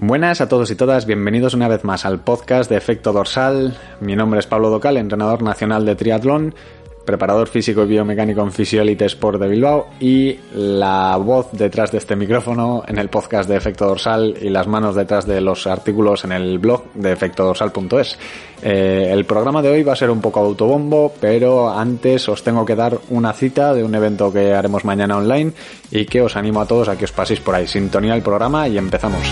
Buenas a todos y todas, bienvenidos una vez más al podcast de Efecto Dorsal. Mi nombre es Pablo Docal, entrenador nacional de triatlón, preparador físico y biomecánico en Fisiolite Sport de Bilbao y la voz detrás de este micrófono en el podcast de Efecto Dorsal y las manos detrás de los artículos en el blog de efectodorsal.es. Eh, el programa de hoy va a ser un poco autobombo, pero antes os tengo que dar una cita de un evento que haremos mañana online y que os animo a todos a que os paséis por ahí. Sintonía el programa y empezamos.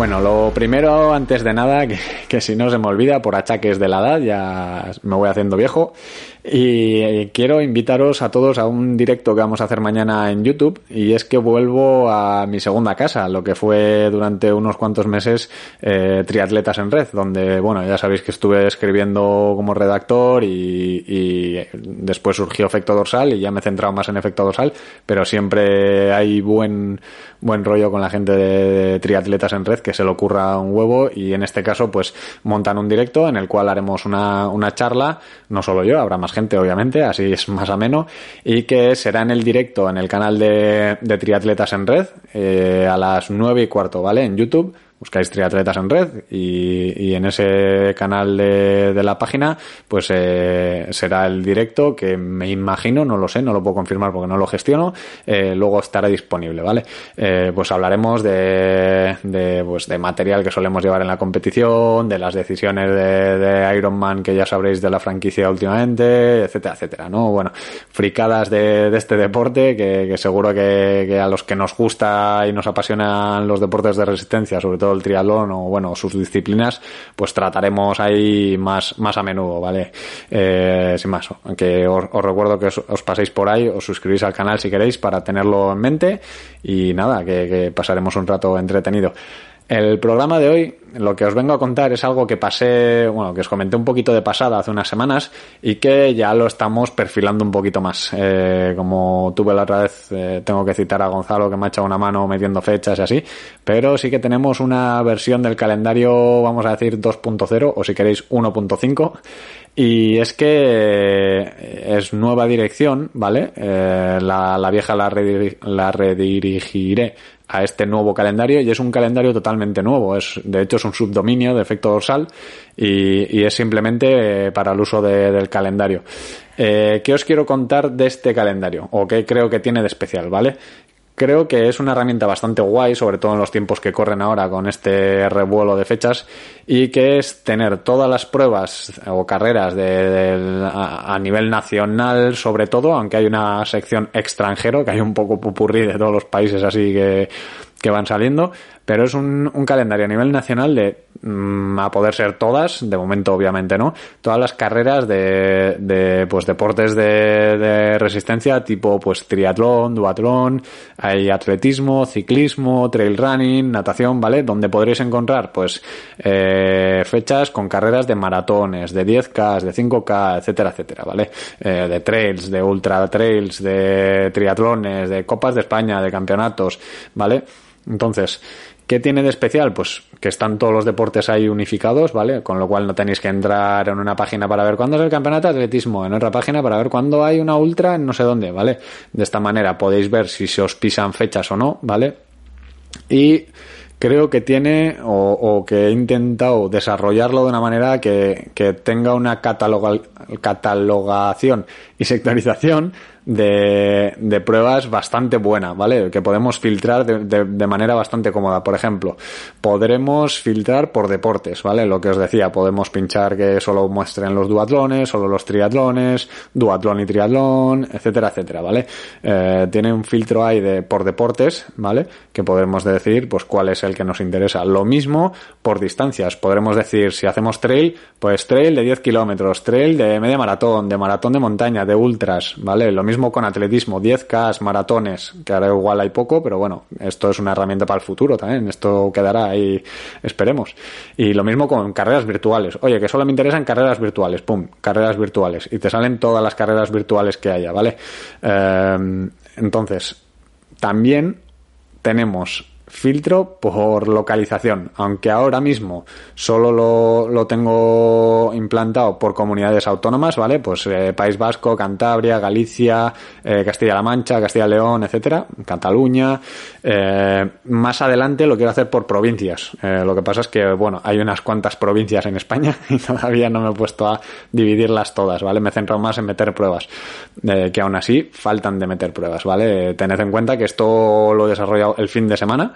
Bueno, lo primero, antes de nada, que, si no se me olvida, por achaques de la edad, ya me voy haciendo viejo, y quiero invitaros a todos a un directo que vamos a hacer mañana en YouTube, y es que vuelvo a mi segunda casa, lo que fue durante unos cuantos meses eh, Triatletas en Red, donde, bueno, ya sabéis que estuve escribiendo como redactor y, y después surgió Efecto Dorsal y ya me he centrado más en Efecto Dorsal, pero siempre hay buen, buen rollo con la gente de Triatletas en Red que se le ocurra un huevo y en este caso pues montan un directo en el cual haremos una, una charla, no solo yo, habrá más gente obviamente, así es más ameno, y que será en el directo en el canal de, Triatletas en Red eh, a las nueve y cuarto, ¿vale? En YouTube buscáis triatletas en red y, y en ese canal de, de la página pues eh, será el directo que me imagino, no lo sé, no lo puedo confirmar porque no lo gestiono, eh, luego estará disponible, ¿vale? Eh, pues hablaremos de, de, pues de material que solemos llevar en la competición, de las decisiones de, de Ironman que ya sabréis de la franquicia últimamente, etcétera, etcétera, ¿no? Bueno, fricadas de, de este deporte que, que seguro que, que a los que nos gusta y nos apasionan los deportes de resistencia, sobre todo el triatlón o bueno, sus disciplinas, pues trataremos ahí más, más a menudo, ¿vale? Eh, sin más, aunque os, os recuerdo que os, os, paséis por ahí, os suscribís al canal si queréis para tenerlo en mente y nada, que, que pasaremos un rato entretenido. El programa de hoy, lo que os vengo a contar es algo que pasé, bueno, que os comenté un poquito de pasada hace unas semanas y que ya lo estamos perfilando un poquito más. Eh, como tuve la otra vez, eh, tengo que citar a Gonzalo que me ha echado una mano metiendo fechas y así, pero sí que tenemos una versión del calendario, vamos a decir 2.0 o si queréis 1.5 y es que es nueva dirección, ¿vale? Eh, la, vieja la redirigiré a este nuevo calendario y es un calendario totalmente nuevo. Es, de hecho, es un subdominio de efecto dorsal y, y es simplemente para el uso de, del calendario. Eh, ¿Qué os quiero contar de este calendario? O qué creo que tiene de especial, ¿vale? Creo que es una herramienta bastante guay, sobre todo en los tiempos que corren ahora con este revuelo de fechas, y que es tener todas las pruebas o carreras de, a, nivel nacional, sobre todo, aunque hay una sección extranjero, que hay un poco pupurrí de todos los países así que, que van saliendo, pero es un, un calendario a nivel nacional de mmm, a poder ser todas, de momento obviamente no, todas las carreras de, de pues deportes de, de, resistencia tipo pues triatlón, duatlón, hay atletismo, ciclismo, trail running, natación, ¿vale? Donde podréis encontrar pues eh, fechas con carreras de maratones, de 10K, de 5K, etcétera, etcétera, ¿vale? Eh, de trails, de ultra trails, de triatlones, de copas de España, de campeonatos, ¿vale? Entonces, ¿qué tiene de especial? Pues que están todos los deportes ahí unificados, ¿vale? Con lo cual no tenéis que entrar en una página para ver cuándo es el campeonato de atletismo, en otra página para ver cuándo hay una ultra en no sé dónde, ¿vale? De esta manera podéis ver si se os pisan fechas o no, ¿vale? Y creo que tiene o, que he intentado desarrollarlo de una manera que, tenga una cataloga, catalogación y sectorización de, de, pruebas bastante buena, ¿vale? Que podemos filtrar de, de, de, manera bastante cómoda. Por ejemplo, podremos filtrar por deportes, ¿vale? Lo que os decía, podemos pinchar que solo muestren los duatlones, solo los triatlones, duatlón y triatlón, etcétera, etcétera, ¿vale? Eh, tiene un filtro ahí de por deportes, ¿vale? Que podemos decir, pues, cuál es el que nos interesa. Lo mismo por distancias. Podremos decir, si hacemos trail, pues trail de 10 kilómetros, trail de media maratón, de maratón de montaña, de ultras, ¿vale? Lo con atletismo, 10K, maratones, que ahora igual hay poco, pero bueno, esto es una herramienta para el futuro también, esto quedará ahí, esperemos. Y lo mismo con carreras virtuales, oye, que solo me interesan carreras virtuales, pum, carreras virtuales, y te salen todas las carreras virtuales que haya, ¿vale? Eh, entonces, también tenemos filtro por localización, aunque ahora mismo solo lo, lo tengo implantado por comunidades autónomas, ¿vale? Pues eh, País Vasco, Cantabria, Galicia, eh, Castilla-La Mancha, Castilla-León, etcétera, Cataluña. Eh, más adelante lo quiero hacer por provincias. lo que pasa es que, bueno, hay unas cuantas provincias en España y todavía no me he puesto a dividirlas todas, ¿vale? Me he centrado más en meter pruebas, que aún así faltan de meter pruebas, ¿vale? Tened en cuenta que esto lo he desarrollado el fin de semana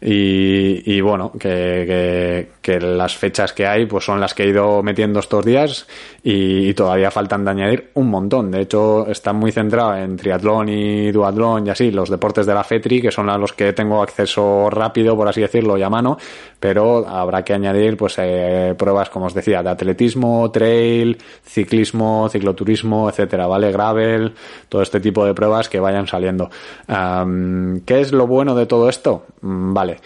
y, bueno, que, las fechas que hay pues son las que he ido metiendo estos días y, todavía faltan de añadir un montón. De hecho, está muy centrado en triatlón y duatlón y así, los deportes de la FETRI, que son a los que tengo acceso rápido, por así decirlo, y a mano, pero habrá que añadir pues eh, pruebas, como os decía, de atletismo, trail, ciclismo, cicloturismo, etcétera, ¿vale? Gravel, todo este tipo de pruebas que vayan saliendo. ¿Qué es lo bueno de todo esto? Mm, vale.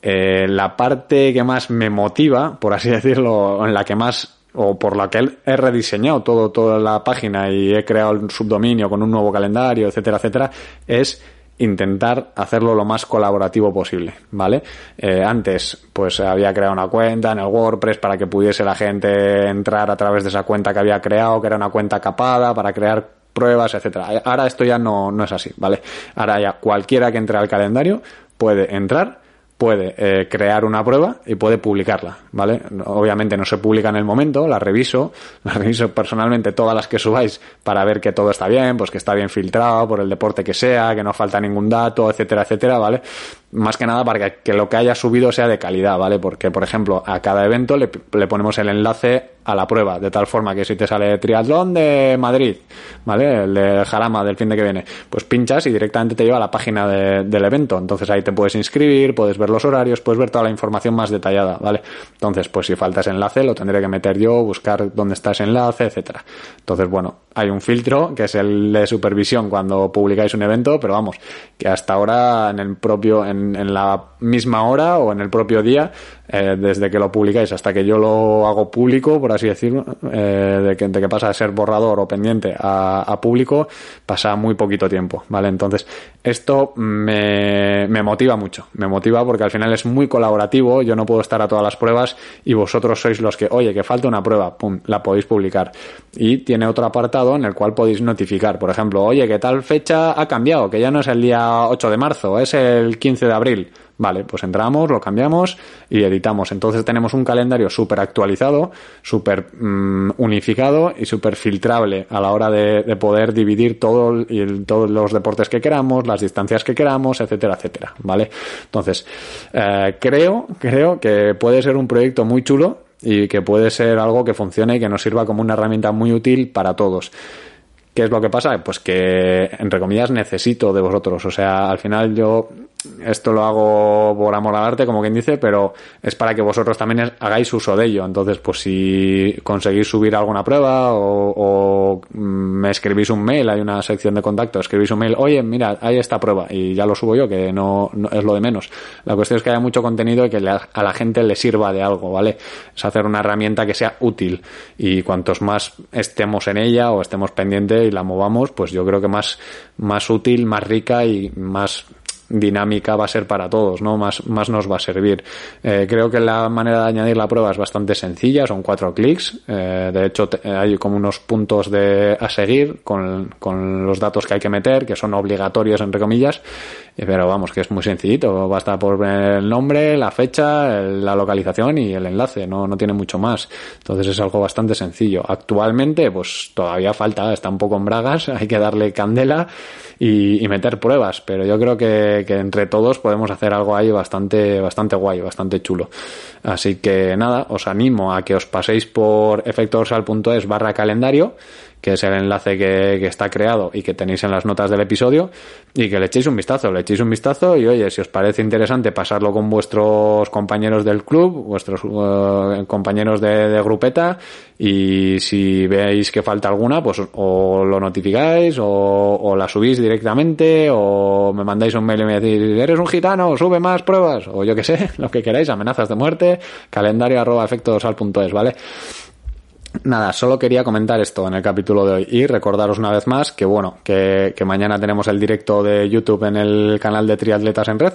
Eh, la parte que más me motiva, por así decirlo, en la que más o por la que he rediseñado todo, toda la página y he creado un subdominio con un nuevo calendario, etcétera, etcétera, es intentar hacerlo lo más colaborativo posible, ¿vale? Eh, antes, pues había creado una cuenta en el WordPress para que pudiese la gente entrar a través de esa cuenta que había creado, que era una cuenta capada, para crear pruebas, etcétera. Ahora esto ya no, no es así, ¿vale? Ahora ya cualquiera que entre al calendario puede entrar puede eh, crear una prueba y puede publicarla, ¿vale? Obviamente no se publica en el momento, la reviso, la reviso personalmente todas las que subáis para ver que todo está bien, pues que está bien filtrado por el deporte que sea, que no falta ningún dato, etcétera, etcétera, ¿vale? Más que nada para que, lo que haya subido sea de calidad, ¿vale? Porque, por ejemplo, a cada evento le, le ponemos el enlace a la prueba, de tal forma que si te sale triatlón de Madrid, ¿vale? El de Jarama del fin de que viene, pues pinchas y directamente te lleva a la página del evento. Entonces ahí te puedes inscribir, puedes ver los horarios, puedes ver toda la información más detallada, ¿vale? Entonces, pues si falta ese enlace, lo tendré que meter yo, buscar dónde está ese enlace, etcétera. Entonces, bueno, hay un filtro que es el de supervisión cuando publicáis un evento, pero vamos, que hasta ahora en el propio, en, en la misma hora o en el propio día, eh, desde que lo publicáis hasta que yo lo hago público, por así decirlo, eh, de, que, de, que, pasa de ser borrador o pendiente a, a, público, pasa muy poquito tiempo, ¿vale? Entonces, esto me, me motiva mucho, me motiva porque al final es muy colaborativo, yo no puedo estar a todas las pruebas y vosotros sois los que, oye, que falta una prueba, pum, la podéis publicar. Y tiene otro apartado en el cual podéis notificar, por ejemplo, oye, que tal fecha ha cambiado, que ya no es el día 8 de marzo, es el 15 de abril Vale, pues entramos, lo cambiamos y editamos. Entonces tenemos un calendario súper actualizado, súper mm, unificado y súper filtrable a la hora de, poder dividir todos los deportes que queramos, las distancias que queramos, etcétera, etcétera. Vale. Entonces, eh, creo, creo que puede ser un proyecto muy chulo y que puede ser algo que funcione y que nos sirva como una herramienta muy útil para todos. ¿Qué es lo que pasa? Pues que, entre comillas, necesito de vosotros. O sea, al final yo esto lo hago por amor al arte, como quien dice, pero es para que vosotros también hagáis uso de ello. Entonces, pues si conseguís subir alguna prueba o, me escribís un mail, hay una sección de contacto, escribís un mail, oye, mira, hay esta prueba y ya lo subo yo, que no, es lo de menos. La cuestión es que haya mucho contenido y que a la gente le sirva de algo, ¿vale? Es hacer una herramienta que sea útil y cuantos más estemos en ella o estemos pendientes y la movamos, pues yo creo que más, más útil, más rica y más dinámica va a ser para todos, ¿no? Más, más nos va a servir. Eh, creo que la manera de añadir la prueba es bastante sencilla, son cuatro clics. Eh, de hecho, hay como unos puntos de, a seguir con, con los datos que hay que meter, que son obligatorios, entre comillas. Pero vamos, que es muy sencillito. Basta por el nombre, la fecha, la localización y el enlace. No, no tiene mucho más. Entonces es algo bastante sencillo. Actualmente, pues todavía falta, está un poco en bragas, hay que darle candela y, meter pruebas. Pero yo creo que, que, entre todos podemos hacer algo ahí bastante, bastante guay, bastante chulo. Así que nada, os animo a que os paséis por efectodorsal.es barra calendario que es el enlace que, está creado y que tenéis en las notas del episodio, y que le echéis un vistazo, le echéis un vistazo y oye, si os parece interesante pasarlo con vuestros compañeros del club, vuestros eh, compañeros de, grupeta, y si veis que falta alguna, pues o lo notificáis, o, la subís directamente, o me mandáis un mail y me decís, eres un gitano, sube más pruebas, o yo que sé, lo que queráis, amenazas de muerte, calendario arroba efectosal.es, ¿vale? Nada, solo quería comentar esto en el capítulo de hoy y recordaros una vez más que bueno, que, que mañana tenemos el directo de YouTube en el canal de Triatletas en Red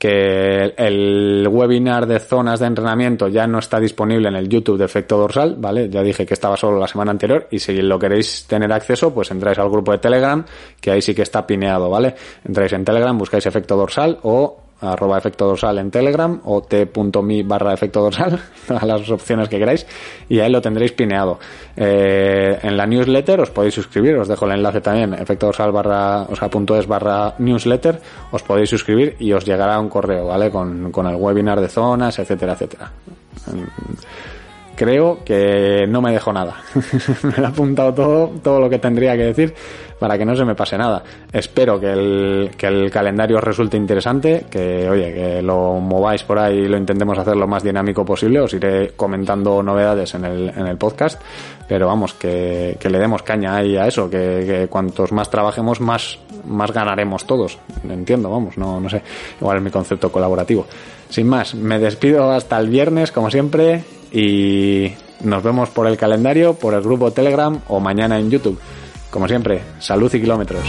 que el webinar de zonas de entrenamiento ya no está disponible en el YouTube de Efecto Dorsal, ¿vale? Ya dije que estaba solo la semana anterior y si lo queréis tener acceso, pues entráis al grupo de Telegram, que ahí sí que está pineado, ¿vale? Entráis en Telegram, buscáis Efecto Dorsal o arroba efecto dorsal en Telegram o t.me barra efecto dorsal, a las opciones que queráis, y ahí lo tendréis pineado. Eh, en la newsletter os podéis suscribir, os dejo el enlace también, efecto dorsal barra, o sea, punto es barra newsletter, os podéis suscribir y os llegará un correo, ¿vale? Con, con el webinar de zonas, etcétera, etcétera creo que no me dejo nada. me he apuntado todo, todo lo que tendría que decir para que no se me pase nada. Espero que el, que el calendario resulte interesante, que oye, que lo mováis por ahí y lo intentemos hacer lo más dinámico posible. Os iré comentando novedades en el, en el podcast, pero vamos, que, que le demos caña ahí a eso, que, que, cuantos más trabajemos, más, más ganaremos todos. Entiendo, vamos, no, no sé. Igual es mi concepto colaborativo. Sin más, me despido hasta el viernes, como siempre y nos vemos por el calendario, por el grupo Telegram o mañana en YouTube. Como siempre, salud y kilómetros.